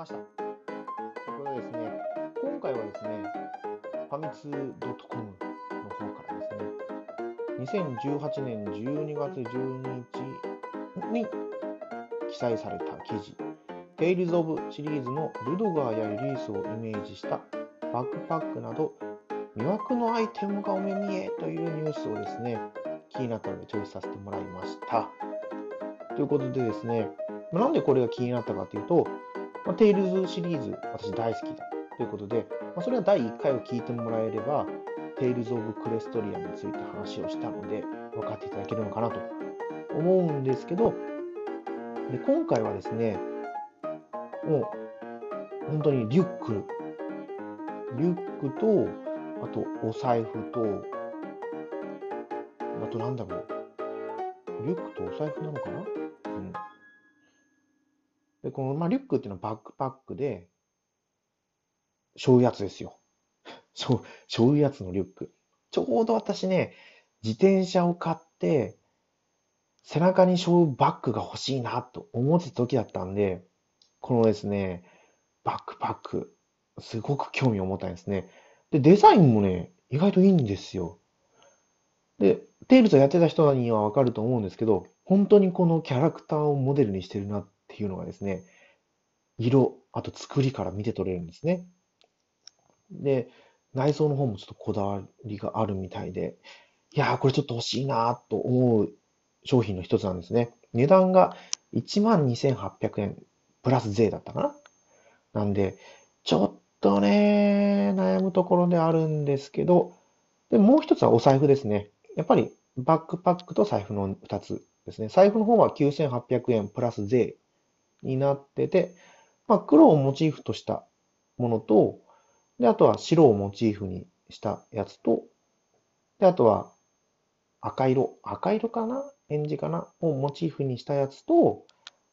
ました。ということでですね、今回はですね、ファミツー .com の方からですね、2018年12月12日に記載された記事、Tales of シリーズのルドガーやリリースをイメージしたバックパックなど魅惑のアイテムがお目見えというニュースをですね、気になったのでチョイスさせてもらいました。ということでですね、なんでこれが気になったかというと、まあ、テイルズシリーズ、私大好きだということで、まあ、それは第1回を聞いてもらえれば、テイルズ・オブ・クレストリアについて話をしたので、分かっていただけるのかなと思うんですけど、で今回はですね、もう本当にリュック、リュックと、あとお財布と、あとなんだろう、リュックとお財布なのかな？で、この、まあ、リュックっていうのはバックパックで、しょうやつですよ。しょう、しょうやつのリュック。ちょうど私ね、自転車を買って、背中にしょうバッグが欲しいなと思ってた時だったんで、このですね、バックパック、すごく興味を持ったんですね。で、デザインもね、意外といいんですよ。で、テイルズをやってた人にはわかると思うんですけど、本当にこのキャラクターをモデルにしてるなっっていうのがですね、色、あと作りから見て取れるんですね。で、内装の方もちょっとこだわりがあるみたいで、いやー、これちょっと欲しいなと思う商品の一つなんですね。値段が12,800円プラス税だったかな？なんで、ちょっとね、悩むところであるんですけど、で、もう一つはお財布ですね。やっぱりバックパックと財布の2つですね。財布の方は9800円プラス税になってて、まあ、黒をモチーフとしたものと、で、あとは白をモチーフにしたやつと、で、あとは赤色、赤色かな？エンジかな？をモチーフにしたやつと、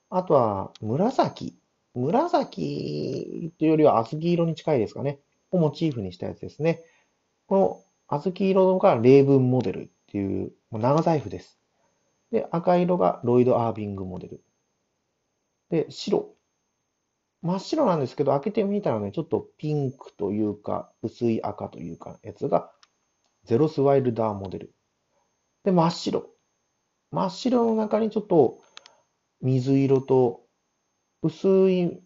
あとは紫、紫というよりは小豆色に近いですかね、をモチーフにしたやつですね。この小豆色が例文モデルっていう長財布です。で、赤色がロイド・アービングモデル。で、白。真っ白なんですけど、開けてみたらね、ちょっとピンクというか、薄い赤というか、やつが、ゼロスワイルダーモデル。で、真っ白。真っ白の中にちょっと、水色と、薄い、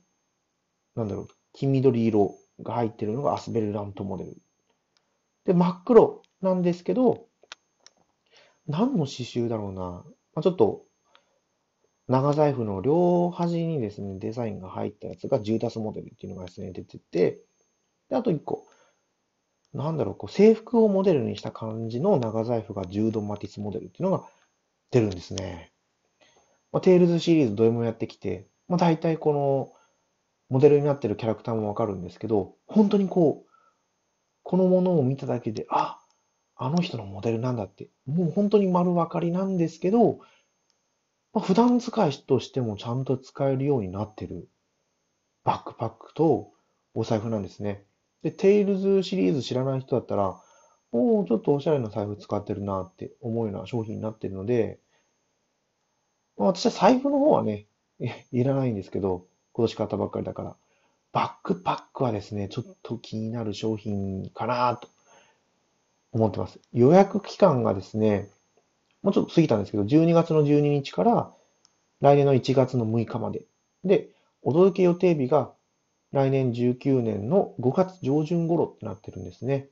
なんだろう、黄緑色が入ってるのがアスベルラントモデル。で、真っ黒なんですけど、何の刺繍だろうな。まあ、ちょっと、長財布の両端にですね、デザインが入ったやつがジューダスモデルっていうのがですね、出てて、で、あと一個、なんだろう、こう制服をモデルにした感じの長財布がジュードマティスモデルっていうのが出るんですね。まあ、テイルズシリーズどれもやってきて、まあ、大体このモデルになってるキャラクターもわかるんですけど、本当にこう、このものを見ただけで、あ、あの人のモデルなんだって、もう本当に丸分かりなんですけど、まあ、普段使いとしてもちゃんと使えるようになってるバックパックとお財布なんですね。で、テイルズシリーズ知らない人だったら、おお、ちょっとおしゃれな財布使ってるなって思うような商品になってるので、まあ、私は財布の方はね、いらないんですけど、今年買ったばっかりだから。バックパックはですね、ちょっと気になる商品かなと思ってます。予約期間がですね、もうちょっと過ぎたんですけど、12月の12日から来年の1月の6日まで。で、お届け予定日が来年19年の5月上旬頃ってなってるんですね。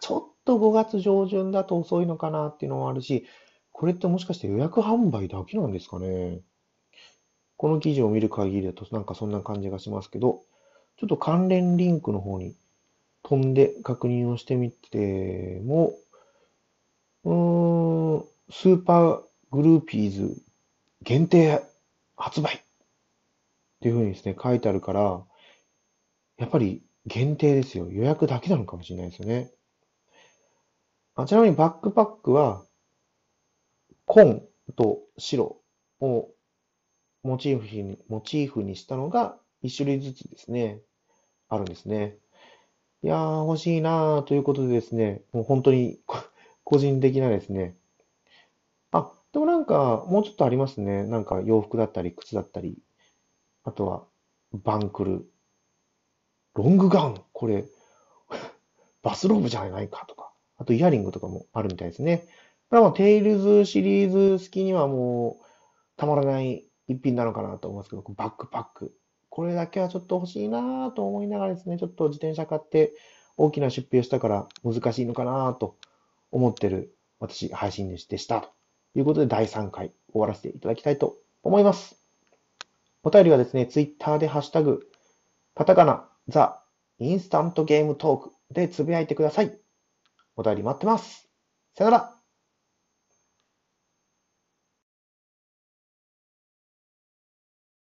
ちょっと5月上旬だと遅いのかなっていうのもあるし、これってもしかして予約販売だけなんですかね？この記事を見る限りだとなんかそんな感じがしますけど、ちょっと関連リンクの方に飛んで確認をしてみても、うーん、 SuperGroupies 限定発売っていうふうにですね、書いてあるから、やっぱり限定ですよ。予約だけなのかもしれないですよね。あちなみにバックパックは、紺と白をモチーフに、モチーフにしたのが一種類ずつですね、あるんですね。いやー、欲しいなーということでですね、もう本当に個人的なですね。でもなんか、もうちょっとありますね。なんか洋服だったり、靴だったり、あとはバンクル、ロングガン、これ、バスローブじゃないかとか、あとイヤリングとかもあるみたいですね。これはテイルズシリーズ好きにはもうたまらない一品なのかなと思いますけど、バックパック。これだけはちょっと欲しいなと思いながらですね、ちょっと自転車買って大きな出費をしたから難しいのかなと思ってる私、配信でしたということで第3回終わらせていただきたいと思います。お便りはですね、ツイッターでハッシュタグ、カタカナ、ザ・インスタントゲームトークでつぶやいてください。お便り待ってます。さよなら。